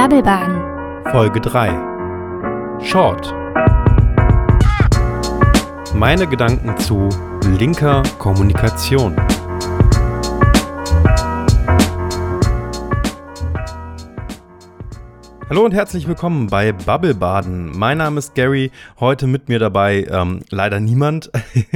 Babbelbaden. Folge 3 Short Meine Gedanken zu linker Kommunikation. Hallo und herzlich willkommen bei Babbelbaden. Mein Name ist Gary, heute mit mir dabei ähm, leider niemand.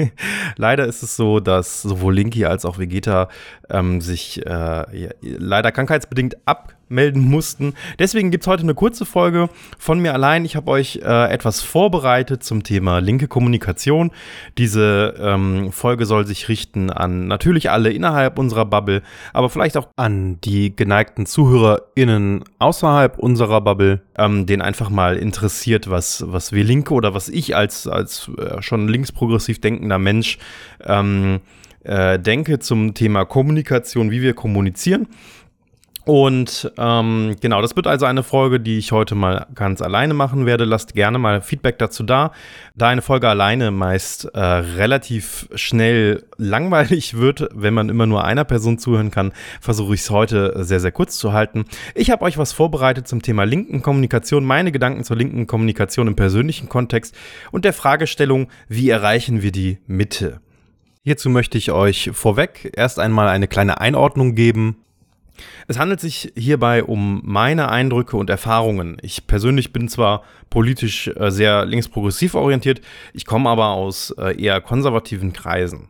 leider ist es so, dass sowohl Linky als auch Vegeta ähm, sich äh, ja, leider krankheitsbedingt ab melden mussten. Deswegen gibt es heute eine kurze Folge von mir allein. Ich habe euch äh, etwas vorbereitet zum Thema linke Kommunikation. Diese ähm, Folge soll sich richten an natürlich alle innerhalb unserer Bubble, aber vielleicht auch an die geneigten ZuhörerInnen außerhalb unserer Bubble, ähm, den einfach mal interessiert, was, was wir Linke oder was ich als, als äh, schon linksprogressiv denkender Mensch ähm, äh, denke zum Thema Kommunikation, wie wir kommunizieren. Und ähm, genau, das wird also eine Folge, die ich heute mal ganz alleine machen werde. Lasst gerne mal Feedback dazu da. Da eine Folge alleine meist äh, relativ schnell langweilig wird, wenn man immer nur einer Person zuhören kann, versuche ich es heute sehr, sehr kurz zu halten. Ich habe euch was vorbereitet zum Thema linken Kommunikation, meine Gedanken zur linken Kommunikation im persönlichen Kontext und der Fragestellung, wie erreichen wir die Mitte. Hierzu möchte ich euch vorweg erst einmal eine kleine Einordnung geben es handelt sich hierbei um meine Eindrücke und Erfahrungen. Ich persönlich bin zwar politisch äh, sehr linksprogressiv orientiert, ich komme aber aus äh, eher konservativen Kreisen.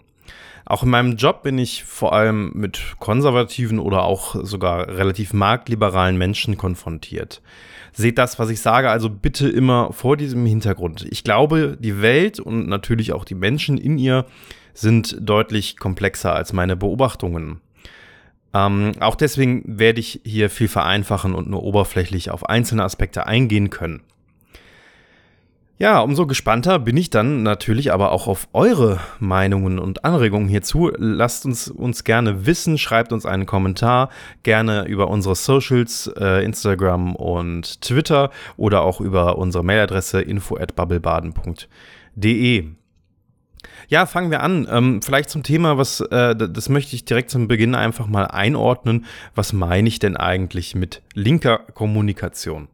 Auch in meinem Job bin ich vor allem mit konservativen oder auch sogar relativ marktliberalen Menschen konfrontiert. Seht das, was ich sage, also bitte immer vor diesem Hintergrund. Ich glaube, die Welt und natürlich auch die Menschen in ihr sind deutlich komplexer als meine Beobachtungen. Ähm, auch deswegen werde ich hier viel vereinfachen und nur oberflächlich auf einzelne Aspekte eingehen können. Ja, umso gespannter bin ich dann natürlich aber auch auf eure Meinungen und Anregungen hierzu. Lasst uns uns gerne wissen, schreibt uns einen Kommentar, gerne über unsere Socials, äh, Instagram und Twitter oder auch über unsere Mailadresse info at bubblebaden.de. Ja, fangen wir an. Ähm, vielleicht zum Thema, was, äh, das möchte ich direkt zum Beginn einfach mal einordnen. Was meine ich denn eigentlich mit linker Kommunikation?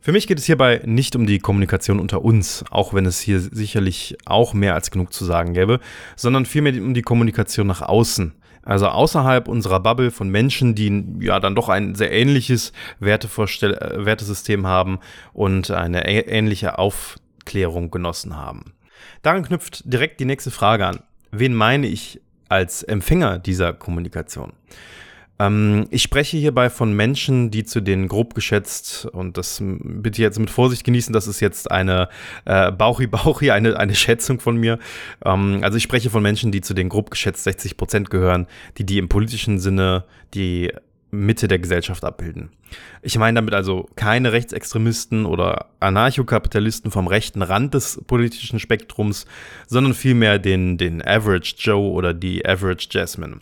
Für mich geht es hierbei nicht um die Kommunikation unter uns, auch wenn es hier sicherlich auch mehr als genug zu sagen gäbe, sondern vielmehr um die Kommunikation nach außen. Also außerhalb unserer Bubble von Menschen, die ja dann doch ein sehr ähnliches Wertevorstell äh, Wertesystem haben und eine ähnliche Aufklärung genossen haben. Daran knüpft direkt die nächste Frage an. Wen meine ich als Empfänger dieser Kommunikation? Ähm, ich spreche hierbei von Menschen, die zu den grob geschätzt, und das bitte jetzt mit Vorsicht genießen, das ist jetzt eine äh, Bauchi-Bauchi, eine, eine Schätzung von mir. Ähm, also ich spreche von Menschen, die zu den grob geschätzt 60 Prozent gehören, die die im politischen Sinne die Mitte der Gesellschaft abbilden. Ich meine damit also keine Rechtsextremisten oder Anarchokapitalisten vom rechten Rand des politischen Spektrums, sondern vielmehr den, den Average Joe oder die Average Jasmine.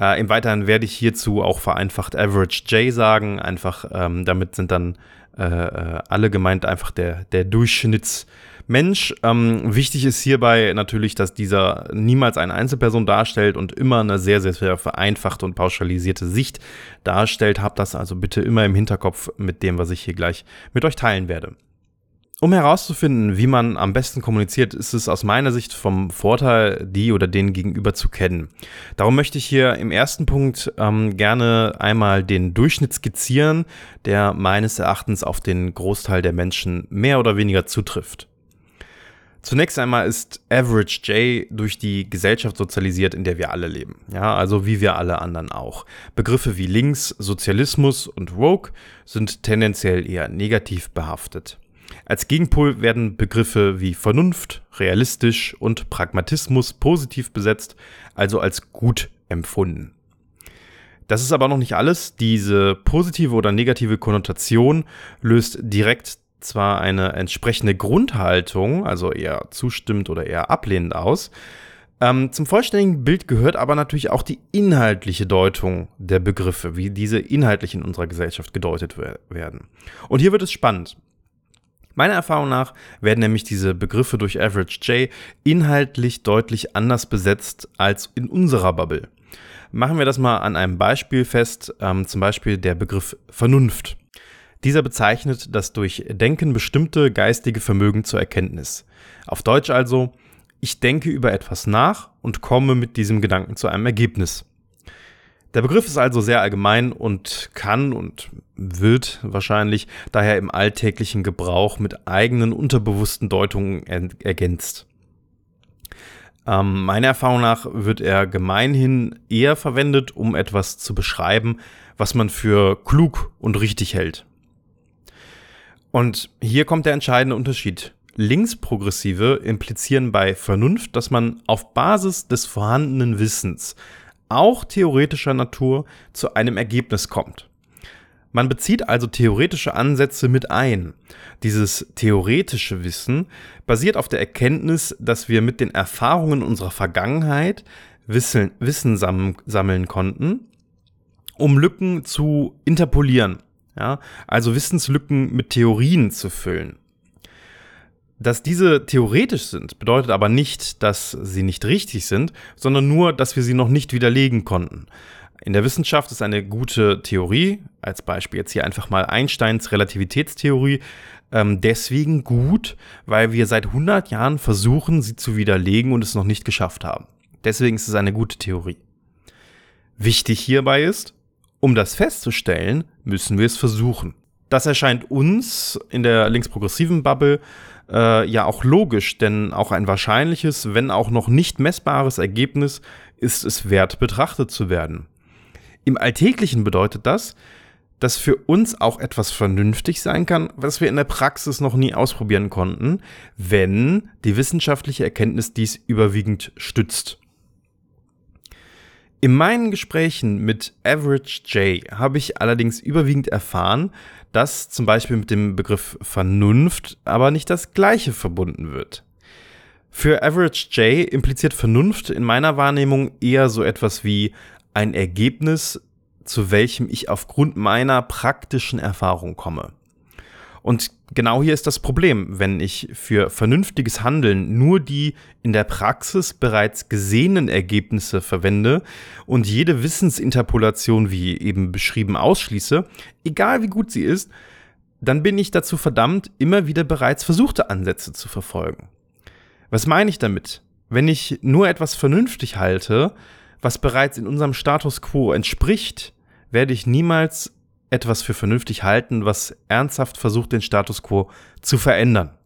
Äh, Im Weiteren werde ich hierzu auch vereinfacht Average J sagen, einfach ähm, damit sind dann äh, äh alle gemeint, einfach der, der Durchschnitts- Mensch. Ähm, wichtig ist hierbei natürlich, dass dieser niemals eine Einzelperson darstellt und immer eine sehr, sehr, sehr vereinfachte und pauschalisierte Sicht darstellt. Habt das also bitte immer im Hinterkopf mit dem, was ich hier gleich mit euch teilen werde. Um herauszufinden, wie man am besten kommuniziert, ist es aus meiner Sicht vom Vorteil, die oder den Gegenüber zu kennen. Darum möchte ich hier im ersten Punkt ähm, gerne einmal den Durchschnitt skizzieren, der meines Erachtens auf den Großteil der Menschen mehr oder weniger zutrifft. Zunächst einmal ist Average J durch die Gesellschaft sozialisiert, in der wir alle leben. Ja, also wie wir alle anderen auch. Begriffe wie Links, Sozialismus und Woke sind tendenziell eher negativ behaftet. Als Gegenpol werden Begriffe wie Vernunft, realistisch und Pragmatismus positiv besetzt, also als gut empfunden. Das ist aber noch nicht alles. Diese positive oder negative Konnotation löst direkt zwar eine entsprechende Grundhaltung, also eher zustimmend oder eher ablehnend aus. Ähm, zum vollständigen Bild gehört aber natürlich auch die inhaltliche Deutung der Begriffe, wie diese inhaltlich in unserer Gesellschaft gedeutet werden. Und hier wird es spannend. Meiner Erfahrung nach werden nämlich diese Begriffe durch Average J inhaltlich deutlich anders besetzt als in unserer Bubble. Machen wir das mal an einem Beispiel fest, ähm, zum Beispiel der Begriff Vernunft. Dieser bezeichnet das durch Denken bestimmte geistige Vermögen zur Erkenntnis. Auf Deutsch also, ich denke über etwas nach und komme mit diesem Gedanken zu einem Ergebnis. Der Begriff ist also sehr allgemein und kann und wird wahrscheinlich daher im alltäglichen Gebrauch mit eigenen unterbewussten Deutungen ergänzt. Ähm, meiner Erfahrung nach wird er gemeinhin eher verwendet, um etwas zu beschreiben, was man für klug und richtig hält. Und hier kommt der entscheidende Unterschied. Linksprogressive implizieren bei Vernunft, dass man auf Basis des vorhandenen Wissens, auch theoretischer Natur, zu einem Ergebnis kommt. Man bezieht also theoretische Ansätze mit ein. Dieses theoretische Wissen basiert auf der Erkenntnis, dass wir mit den Erfahrungen unserer Vergangenheit Wissen, sammeln konnten, um Lücken zu interpolieren. Ja? Also Wissenslücken mit Theorien zu füllen. Dass diese theoretisch sind, bedeutet aber nicht, dass sie nicht richtig sind, sondern nur, dass wir sie noch nicht widerlegen konnten. In der Wissenschaft ist eine gute Theorie, als Beispiel jetzt hier einfach mal Einsteins Relativitätstheorie, ähm, deswegen gut, weil wir seit 100 Jahren versuchen, sie zu widerlegen und es noch nicht geschafft haben. Deswegen ist es eine gute Theorie. Wichtig hierbei ist, um das festzustellen, müssen wir es versuchen. Das erscheint uns in der linksprogressiven Bubble äh, ja auch logisch, denn auch ein wahrscheinliches, wenn auch noch nicht messbares Ergebnis ist es wert, betrachtet zu werden. Im Alltäglichen bedeutet das, dass für uns auch etwas vernünftig sein kann, was wir in der Praxis noch nie ausprobieren konnten, wenn die wissenschaftliche Erkenntnis dies überwiegend stützt. In meinen Gesprächen mit Average J habe ich allerdings überwiegend erfahren, dass zum Beispiel mit dem Begriff Vernunft aber nicht das gleiche verbunden wird. Für Average J impliziert Vernunft in meiner Wahrnehmung eher so etwas wie ein Ergebnis, zu welchem ich aufgrund meiner praktischen Erfahrung komme. Und genau hier ist das Problem, wenn ich für vernünftiges Handeln nur die in der Praxis bereits gesehenen Ergebnisse verwende und jede Wissensinterpolation, wie eben beschrieben, ausschließe, egal wie gut sie ist, dann bin ich dazu verdammt, immer wieder bereits versuchte Ansätze zu verfolgen. Was meine ich damit? Wenn ich nur etwas vernünftig halte, was bereits in unserem Status quo entspricht, werde ich niemals etwas für vernünftig halten, was ernsthaft versucht, den Status quo zu verändern.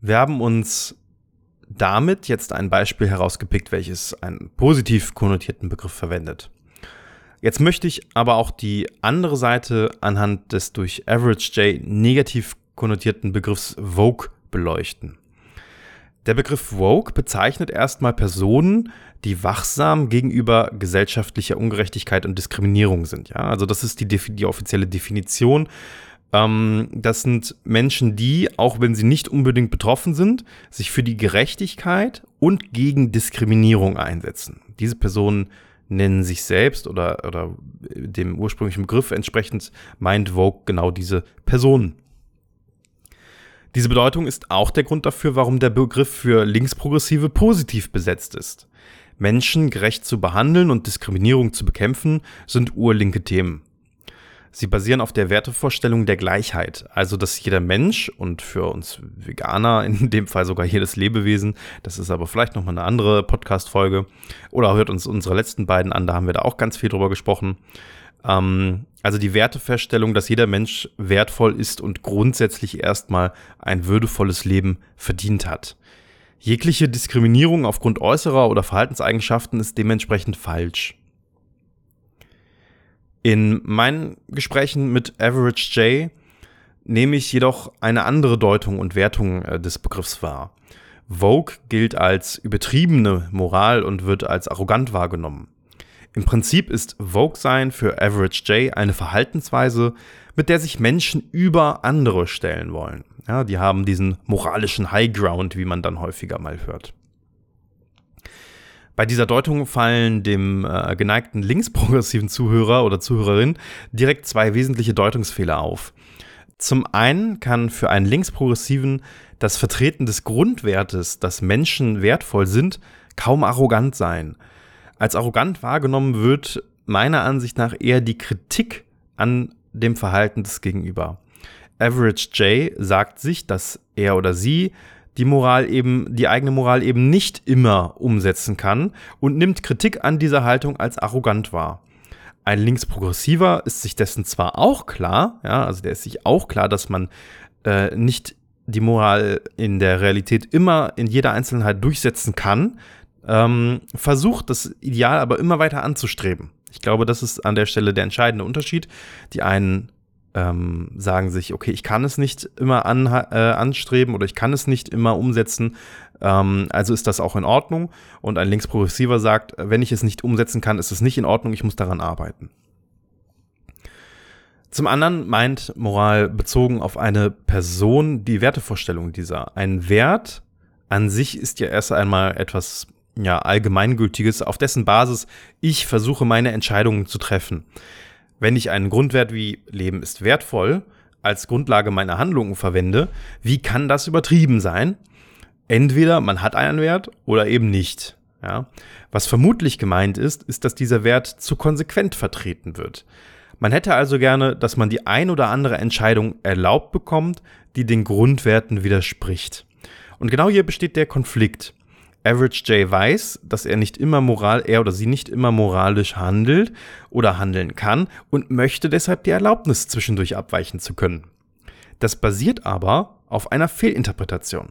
Wir haben uns damit jetzt ein Beispiel herausgepickt, welches einen positiv konnotierten Begriff verwendet. Jetzt möchte ich aber auch die andere Seite anhand des durch Average J negativ konnotierten Begriffs Vogue beleuchten. Der Begriff Woke bezeichnet erstmal Personen, die wachsam gegenüber gesellschaftlicher Ungerechtigkeit und Diskriminierung sind. Ja, also das ist die, die offizielle Definition. Ähm, das sind Menschen, die, auch wenn sie nicht unbedingt betroffen sind, sich für die Gerechtigkeit und gegen Diskriminierung einsetzen. Diese Personen nennen sich selbst oder, oder dem ursprünglichen Begriff entsprechend meint Vogue genau diese Personen. Diese Bedeutung ist auch der Grund dafür, warum der Begriff für Linksprogressive positiv besetzt ist. Menschen gerecht zu behandeln und Diskriminierung zu bekämpfen sind urlinke Themen. Sie basieren auf der Wertevorstellung der Gleichheit, also dass jeder Mensch und für uns Veganer, in dem Fall sogar jedes Lebewesen, das ist aber vielleicht nochmal eine andere Podcast-Folge, oder hört uns unsere letzten beiden an, da haben wir da auch ganz viel drüber gesprochen, ähm, also die Wertefeststellung, dass jeder Mensch wertvoll ist und grundsätzlich erstmal ein würdevolles Leben verdient hat. Jegliche Diskriminierung aufgrund äußerer oder Verhaltenseigenschaften ist dementsprechend falsch. In meinen Gesprächen mit Average J nehme ich jedoch eine andere Deutung und Wertung äh, des Begriffs wahr. Vogue gilt als übertriebene Moral und wird als arrogant wahrgenommen. Im Prinzip ist Vogue-Sein für Average J eine Verhaltensweise, mit der sich Menschen über andere stellen wollen. Ja, die haben diesen moralischen High Ground, wie man dann häufiger mal hört. Bei dieser Deutung fallen dem äh, geneigten linksprogressiven Zuhörer oder Zuhörerin direkt zwei wesentliche Deutungsfehler auf. Zum einen kann für einen Linksprogressiven das Vertreten des Grundwertes, dass Menschen wertvoll sind, kaum arrogant sein. Als arrogant wahrgenommen wird meiner Ansicht nach eher die Kritik an dem Verhalten des Gegenüber. Average J sagt sich, dass er oder sie die Moral eben, die eigene Moral eben nicht immer umsetzen kann und nimmt Kritik an dieser Haltung als arrogant wahr. Ein Linksprogressiver ist sich dessen zwar auch klar, ja, also der ist sich auch klar, dass man äh, nicht die Moral in der Realität immer in jeder Einzelheit durchsetzen kann, ähm, versucht das Ideal aber immer weiter anzustreben. Ich glaube, das ist an der Stelle der entscheidende Unterschied. Die einen ähm, sagen sich, okay, ich kann es nicht immer an, äh, anstreben oder ich kann es nicht immer umsetzen, ähm, also ist das auch in Ordnung. Und ein Linksprogressiver sagt, wenn ich es nicht umsetzen kann, ist es nicht in Ordnung, ich muss daran arbeiten. Zum anderen meint Moral bezogen auf eine Person die Wertevorstellung dieser. Ein Wert an sich ist ja erst einmal etwas ja, Allgemeingültiges, auf dessen Basis ich versuche, meine Entscheidungen zu treffen. Wenn ich einen Grundwert wie Leben ist wertvoll als Grundlage meiner Handlungen verwende, wie kann das übertrieben sein? Entweder man hat einen Wert oder eben nicht. Ja? Was vermutlich gemeint ist, ist, dass dieser Wert zu konsequent vertreten wird. Man hätte also gerne, dass man die ein oder andere Entscheidung erlaubt bekommt, die den Grundwerten widerspricht. Und genau hier besteht der Konflikt. Average J weiß, dass er nicht immer moral, er oder sie nicht immer moralisch handelt oder handeln kann und möchte deshalb die Erlaubnis zwischendurch abweichen zu können. Das basiert aber auf einer Fehlinterpretation.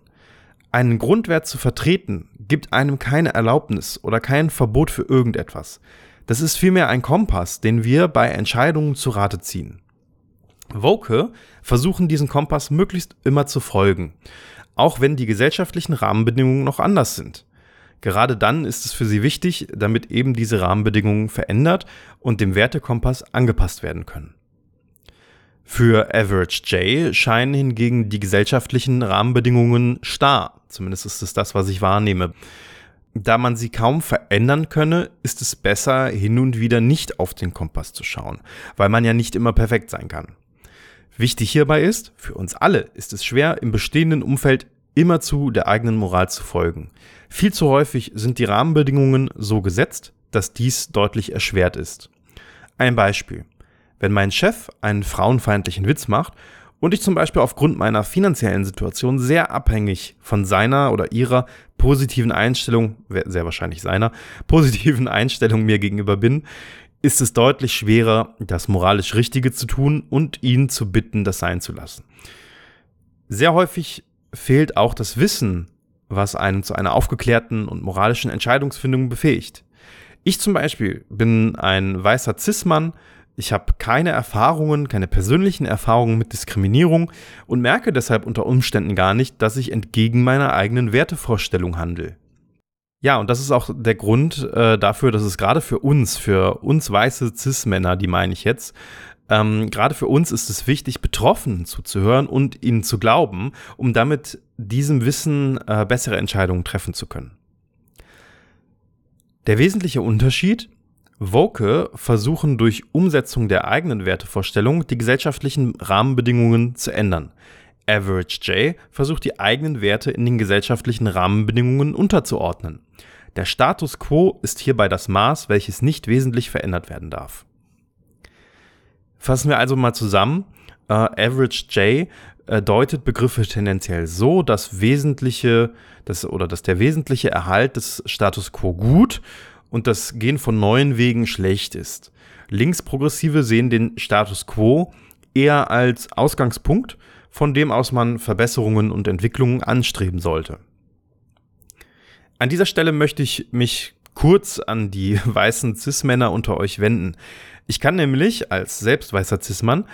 Einen Grundwert zu vertreten gibt einem keine Erlaubnis oder kein Verbot für irgendetwas. Das ist vielmehr ein Kompass, den wir bei Entscheidungen zu Rate ziehen. Woke versuchen diesen Kompass möglichst immer zu folgen auch wenn die gesellschaftlichen Rahmenbedingungen noch anders sind. Gerade dann ist es für sie wichtig, damit eben diese Rahmenbedingungen verändert und dem Wertekompass angepasst werden können. Für Average J scheinen hingegen die gesellschaftlichen Rahmenbedingungen starr, zumindest ist es das, was ich wahrnehme. Da man sie kaum verändern könne, ist es besser, hin und wieder nicht auf den Kompass zu schauen, weil man ja nicht immer perfekt sein kann. Wichtig hierbei ist, für uns alle ist es schwer, im bestehenden Umfeld immerzu der eigenen Moral zu folgen. Viel zu häufig sind die Rahmenbedingungen so gesetzt, dass dies deutlich erschwert ist. Ein Beispiel. Wenn mein Chef einen frauenfeindlichen Witz macht und ich zum Beispiel aufgrund meiner finanziellen Situation sehr abhängig von seiner oder ihrer positiven Einstellung, sehr wahrscheinlich seiner, positiven Einstellung mir gegenüber bin, ist es deutlich schwerer, das moralisch Richtige zu tun und ihn zu bitten, das sein zu lassen. Sehr häufig fehlt auch das Wissen, was einen zu einer aufgeklärten und moralischen Entscheidungsfindung befähigt. Ich zum Beispiel bin ein weißer Cis-Mann, ich habe keine Erfahrungen, keine persönlichen Erfahrungen mit Diskriminierung und merke deshalb unter Umständen gar nicht, dass ich entgegen meiner eigenen Wertevorstellung handle. Ja, und das ist auch der Grund äh, dafür, dass es gerade für uns, für uns weiße Cis-Männer, die meine ich jetzt, ähm, gerade für uns ist es wichtig, Betroffenen zuzuhören und ihnen zu glauben, um damit diesem Wissen äh, bessere Entscheidungen treffen zu können. Der wesentliche Unterschied, Woke versuchen durch Umsetzung der eigenen Wertevorstellung die gesellschaftlichen Rahmenbedingungen zu ändern. Average J versucht die eigenen Werte in den gesellschaftlichen Rahmenbedingungen unterzuordnen. Der Status quo ist hierbei das Maß, welches nicht wesentlich verändert werden darf. Fassen wir also mal zusammen. Uh, Average J äh, deutet Begriffe tendenziell so, dass wesentliche, das, oder dass der wesentliche Erhalt des Status quo gut und das Gehen von neuen Wegen schlecht ist. Linksprogressive sehen den Status quo eher als Ausgangspunkt von dem aus man Verbesserungen und Entwicklungen anstreben sollte. An dieser Stelle möchte ich mich kurz an die weißen Cis-Männer unter euch wenden. Ich kann nämlich als selbstweißer Cis-Mann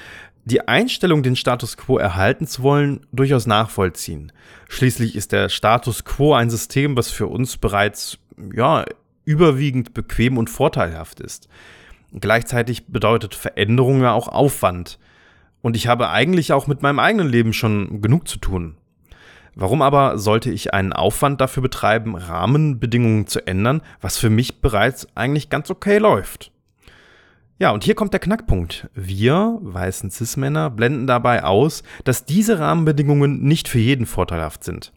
die Einstellung, den Status quo erhalten zu wollen, durchaus nachvollziehen. Schließlich ist der Status quo ein System, was für uns bereits ja, überwiegend bequem und vorteilhaft ist. Gleichzeitig bedeutet Veränderung ja auch Aufwand. Und ich habe eigentlich auch mit meinem eigenen Leben schon genug zu tun. Warum aber sollte ich einen Aufwand dafür betreiben, Rahmenbedingungen zu ändern, was für mich bereits eigentlich ganz okay läuft? Ja, und hier kommt der Knackpunkt. Wir, weißen Cis-Männer, blenden dabei aus, dass diese Rahmenbedingungen nicht für jeden vorteilhaft sind.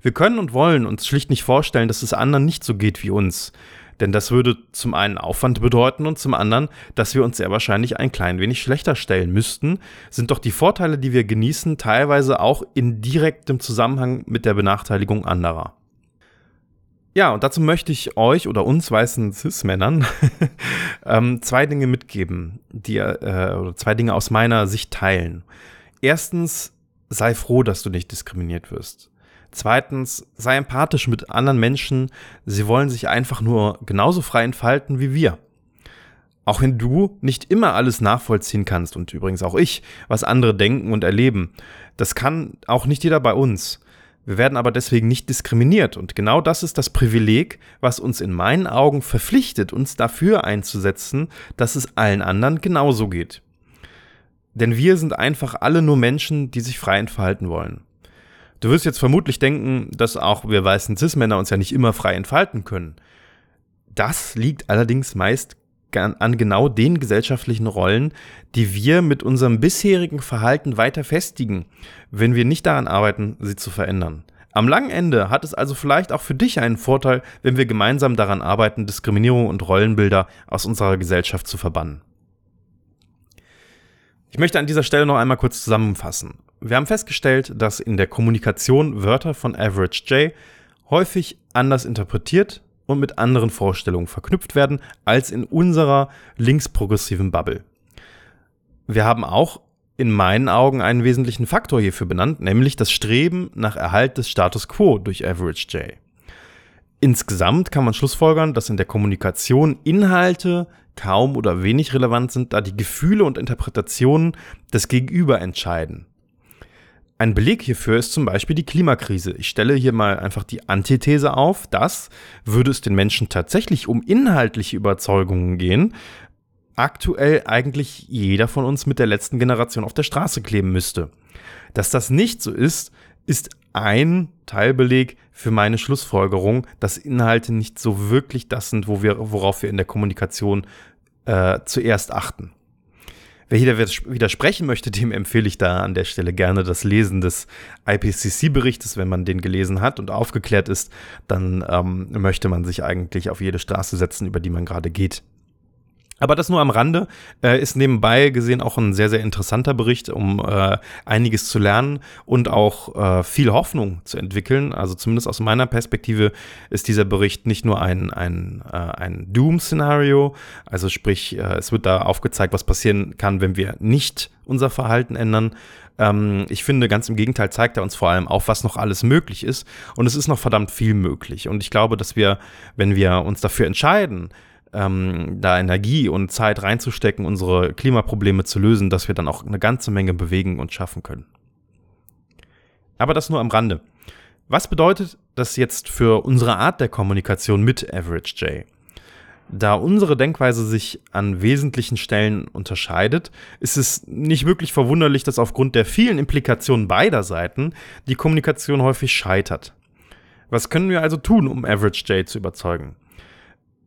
Wir können und wollen uns schlicht nicht vorstellen, dass es anderen nicht so geht wie uns. Denn das würde zum einen Aufwand bedeuten und zum anderen, dass wir uns sehr wahrscheinlich ein klein wenig schlechter stellen müssten, sind doch die Vorteile, die wir genießen, teilweise auch in direktem Zusammenhang mit der Benachteiligung anderer. Ja, und dazu möchte ich euch oder uns weißen Cis-Männern ähm, zwei Dinge mitgeben, die äh, oder zwei Dinge aus meiner Sicht teilen. Erstens, sei froh, dass du nicht diskriminiert wirst. Zweitens, sei empathisch mit anderen Menschen. Sie wollen sich einfach nur genauso frei entfalten wie wir. Auch wenn du nicht immer alles nachvollziehen kannst und übrigens auch ich, was andere denken und erleben. Das kann auch nicht jeder bei uns. Wir werden aber deswegen nicht diskriminiert und genau das ist das Privileg, was uns in meinen Augen verpflichtet, uns dafür einzusetzen, dass es allen anderen genauso geht. Denn wir sind einfach alle nur Menschen, die sich frei entfalten wollen. Du wirst jetzt vermutlich denken, dass auch wir weißen Cis-Männer uns ja nicht immer frei entfalten können. Das liegt allerdings meist an genau den gesellschaftlichen Rollen, die wir mit unserem bisherigen Verhalten weiter festigen, wenn wir nicht daran arbeiten, sie zu verändern. Am langen Ende hat es also vielleicht auch für dich einen Vorteil, wenn wir gemeinsam daran arbeiten, Diskriminierung und Rollenbilder aus unserer Gesellschaft zu verbannen. Ich möchte an dieser Stelle noch einmal kurz zusammenfassen. Wir haben festgestellt, dass in der Kommunikation Wörter von Average J häufig anders interpretiert und mit anderen Vorstellungen verknüpft werden als in unserer linksprogressiven Bubble. Wir haben auch in meinen Augen einen wesentlichen Faktor hierfür benannt, nämlich das Streben nach Erhalt des Status quo durch Average J. Insgesamt kann man schlussfolgern, dass in der Kommunikation Inhalte kaum oder wenig relevant sind, da die Gefühle und Interpretationen des Gegenüber entscheiden. Ein Beleg hierfür ist zum Beispiel die Klimakrise. Ich stelle hier mal einfach die Antithese auf, dass, würde es den Menschen tatsächlich um inhaltliche Überzeugungen gehen, aktuell eigentlich jeder von uns mit der letzten Generation auf der Straße kleben müsste. Dass das nicht so ist, ist ein Teilbeleg für meine Schlussfolgerung, dass Inhalte nicht so wirklich das sind, wo wir, worauf wir in der Kommunikation äh, zuerst achten. Wer hier widersprechen möchte, dem empfehle ich da an der Stelle gerne das Lesen des IPCC-Berichtes. Wenn man den gelesen hat und aufgeklärt ist, dann ähm, möchte man sich eigentlich auf jede Straße setzen, über die man gerade geht. Aber das nur am Rande äh, ist nebenbei gesehen auch ein sehr, sehr interessanter Bericht, um äh, einiges zu lernen und auch äh, viel Hoffnung zu entwickeln. Also zumindest aus meiner Perspektive ist dieser Bericht nicht nur ein, ein, äh, ein Doom-Szenario, also sprich, äh, es wird da aufgezeigt, was passieren kann, wenn wir nicht unser Verhalten ändern. Ähm, ich finde, ganz im Gegenteil zeigt er uns vor allem auf, was noch alles möglich ist. Und es ist noch verdammt viel möglich. Und ich glaube, dass wir, wenn wir uns dafür entscheiden, ähm, da Energie und Zeit reinzustecken, unsere Klimaprobleme zu lösen, dass wir dann auch eine ganze Menge bewegen und schaffen können. Aber das nur am Rande. Was bedeutet das jetzt für unsere Art der Kommunikation mit Average J? Da unsere Denkweise sich an wesentlichen Stellen unterscheidet, ist es nicht wirklich verwunderlich, dass aufgrund der vielen Implikationen beider Seiten die Kommunikation häufig scheitert. Was können wir also tun, um Average J zu überzeugen?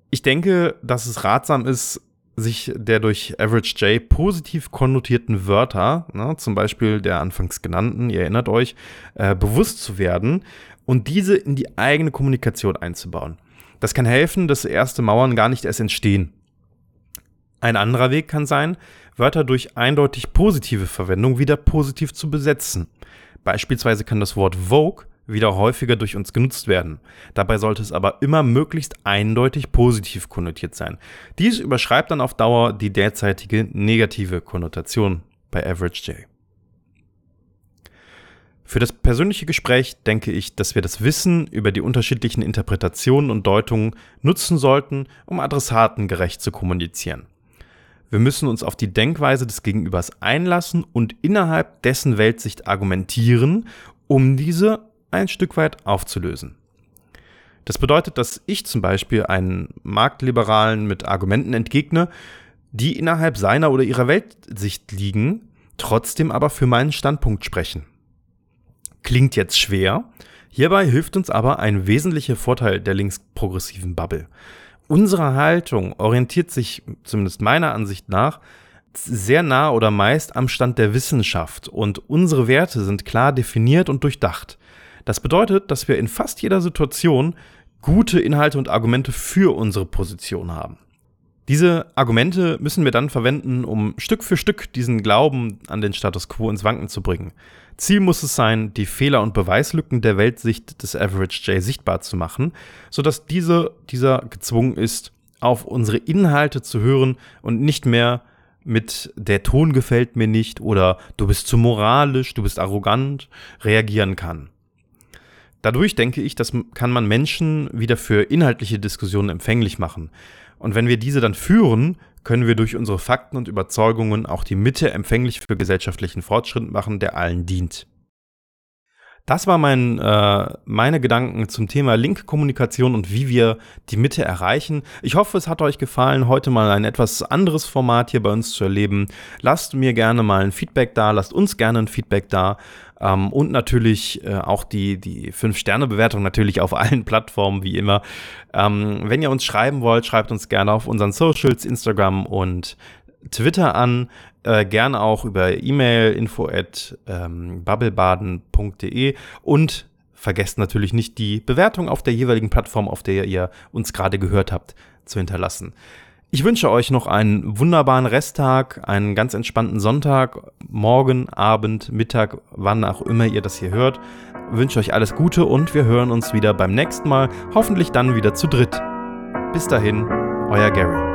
Ich denke, dass es ratsam ist, sich der durch Average J positiv konnotierten Wörter, ne, zum Beispiel der anfangs genannten, ihr erinnert euch, äh, bewusst zu werden und diese in die eigene Kommunikation einzubauen. Das kann helfen, dass erste Mauern gar nicht erst entstehen. Ein anderer Weg kann sein, Wörter durch eindeutig positive Verwendung wieder positiv zu besetzen. Beispielsweise kann das Wort Vogue wieder häufiger durch uns genutzt werden. Dabei sollte es aber immer möglichst eindeutig positiv konnotiert sein. Dies überschreibt dann auf Dauer die derzeitige negative Konnotation bei Average J. Für das persönliche Gespräch denke ich, dass wir das Wissen über die unterschiedlichen Interpretationen und Deutungen nutzen sollten, um Adressaten gerecht zu kommunizieren. Wir müssen uns auf die Denkweise des Gegenübers einlassen und innerhalb dessen Weltsicht argumentieren, um diese ein Stück weit aufzulösen. Das bedeutet, dass ich zum Beispiel einen Marktliberalen mit Argumenten entgegne, die innerhalb seiner oder ihrer Weltsicht liegen, trotzdem aber für meinen Standpunkt sprechen. Klingt jetzt schwer, hierbei hilft uns aber ein wesentlicher Vorteil der linksprogressiven Bubble. Unsere Haltung orientiert sich, zumindest meiner Ansicht nach, sehr nah oder meist am Stand der Wissenschaft und unsere Werte sind klar definiert und durchdacht. Das bedeutet, dass wir in fast jeder Situation gute Inhalte und Argumente für unsere Position haben. Diese Argumente müssen wir dann verwenden, um Stück für Stück diesen Glauben an den Status quo ins Wanken zu bringen. Ziel muss es sein, die Fehler und Beweislücken der Weltsicht des Average J sichtbar zu machen, sodass diese, dieser gezwungen ist, auf unsere Inhalte zu hören und nicht mehr mit der Ton gefällt mir nicht oder du bist zu moralisch, du bist arrogant reagieren kann. Dadurch denke ich, das kann man Menschen wieder für inhaltliche Diskussionen empfänglich machen. Und wenn wir diese dann führen, können wir durch unsere Fakten und Überzeugungen auch die Mitte empfänglich für gesellschaftlichen Fortschritt machen, der allen dient. Das war mein, äh, meine Gedanken zum Thema Linkkommunikation und wie wir die Mitte erreichen. Ich hoffe, es hat euch gefallen, heute mal ein etwas anderes Format hier bei uns zu erleben. Lasst mir gerne mal ein Feedback da, lasst uns gerne ein Feedback da. Ähm, und natürlich äh, auch die, die 5-Sterne-Bewertung natürlich auf allen Plattformen, wie immer. Ähm, wenn ihr uns schreiben wollt, schreibt uns gerne auf unseren Socials, Instagram und Twitter an. Äh, gerne auch über E-Mail info at ähm, bubblebaden.de und vergesst natürlich nicht die Bewertung auf der jeweiligen Plattform, auf der ihr uns gerade gehört habt, zu hinterlassen. Ich wünsche euch noch einen wunderbaren Resttag, einen ganz entspannten Sonntag, morgen, Abend, Mittag, wann auch immer ihr das hier hört. Ich wünsche euch alles Gute und wir hören uns wieder beim nächsten Mal, hoffentlich dann wieder zu dritt. Bis dahin, euer Gary.